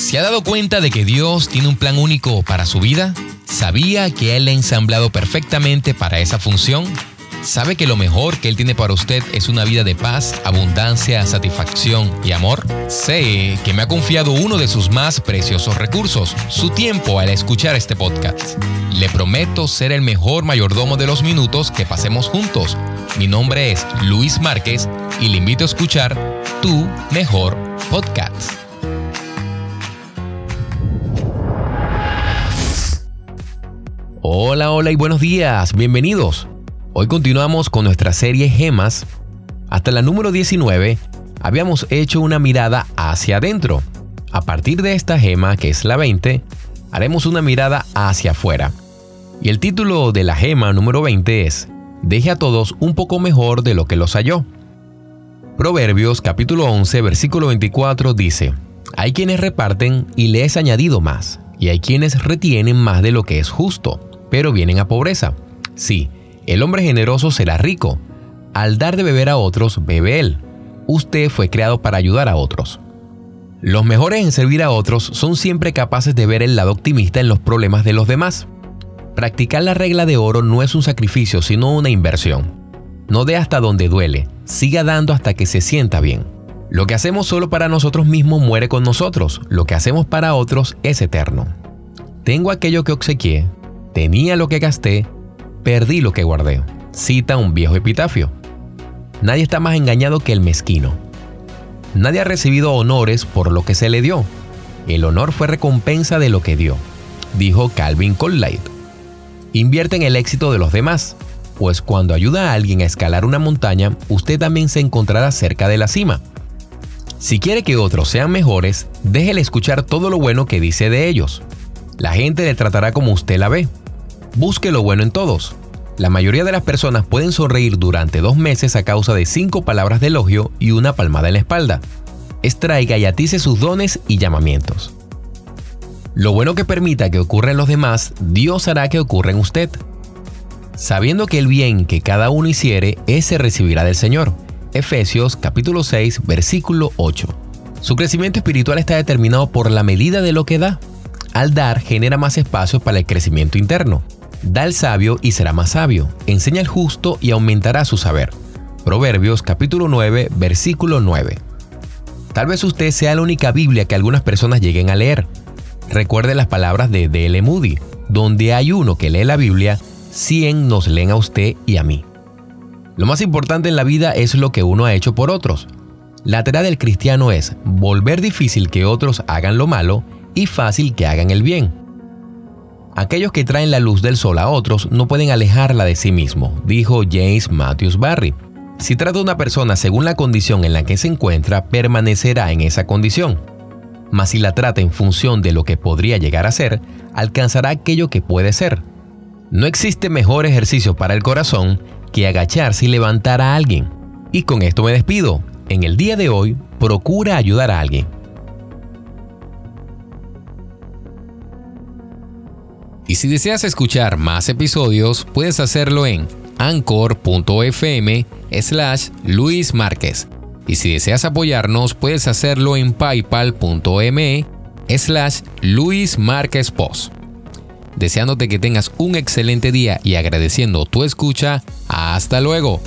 ¿Se ha dado cuenta de que Dios tiene un plan único para su vida? ¿Sabía que Él ha ensamblado perfectamente para esa función? ¿Sabe que lo mejor que Él tiene para usted es una vida de paz, abundancia, satisfacción y amor? Sé que me ha confiado uno de sus más preciosos recursos, su tiempo al escuchar este podcast. Le prometo ser el mejor mayordomo de los minutos que pasemos juntos. Mi nombre es Luis Márquez y le invito a escuchar Tu Mejor Podcast. Hola, hola y buenos días, bienvenidos. Hoy continuamos con nuestra serie Gemas. Hasta la número 19 habíamos hecho una mirada hacia adentro. A partir de esta gema, que es la 20, haremos una mirada hacia afuera. Y el título de la gema número 20 es Deje a todos un poco mejor de lo que los halló. Proverbios capítulo 11 versículo 24 dice, Hay quienes reparten y le es añadido más, y hay quienes retienen más de lo que es justo, pero vienen a pobreza. Sí, el hombre generoso será rico. Al dar de beber a otros, bebe él. Usted fue creado para ayudar a otros. Los mejores en servir a otros son siempre capaces de ver el lado optimista en los problemas de los demás. Practicar la regla de oro no es un sacrificio, sino una inversión. No dé hasta donde duele, siga dando hasta que se sienta bien. Lo que hacemos solo para nosotros mismos muere con nosotros, lo que hacemos para otros es eterno. Tengo aquello que obsequié, tenía lo que gasté, Perdí lo que guardé, cita un viejo epitafio. Nadie está más engañado que el mezquino. Nadie ha recibido honores por lo que se le dio. El honor fue recompensa de lo que dio, dijo Calvin Coolidge. Invierte en el éxito de los demás, pues cuando ayuda a alguien a escalar una montaña, usted también se encontrará cerca de la cima. Si quiere que otros sean mejores, déjele escuchar todo lo bueno que dice de ellos. La gente le tratará como usted la ve, Busque lo bueno en todos. La mayoría de las personas pueden sonreír durante dos meses a causa de cinco palabras de elogio y una palmada en la espalda. Extraiga y atice sus dones y llamamientos. Lo bueno que permita que ocurra en los demás, Dios hará que ocurra en usted. Sabiendo que el bien que cada uno hiciere, ese recibirá del Señor. Efesios capítulo 6, versículo 8. Su crecimiento espiritual está determinado por la medida de lo que da. Al dar genera más espacio para el crecimiento interno. Da el sabio y será más sabio. Enseña al justo y aumentará su saber. Proverbios capítulo 9, versículo 9. Tal vez usted sea la única Biblia que algunas personas lleguen a leer. Recuerde las palabras de D.L. Moody, donde hay uno que lee la Biblia, 100 nos leen a usted y a mí. Lo más importante en la vida es lo que uno ha hecho por otros. La tarea del cristiano es volver difícil que otros hagan lo malo y fácil que hagan el bien. Aquellos que traen la luz del sol a otros no pueden alejarla de sí mismo, dijo James Matthews Barry. Si trata a una persona según la condición en la que se encuentra, permanecerá en esa condición. Mas si la trata en función de lo que podría llegar a ser, alcanzará aquello que puede ser. No existe mejor ejercicio para el corazón que agacharse y levantar a alguien. Y con esto me despido. En el día de hoy, procura ayudar a alguien. Y si deseas escuchar más episodios, puedes hacerlo en anchor.fm slash Luis Márquez. Y si deseas apoyarnos, puedes hacerlo en paypal.me slash Luis Márquez Post. Deseándote que tengas un excelente día y agradeciendo tu escucha, hasta luego.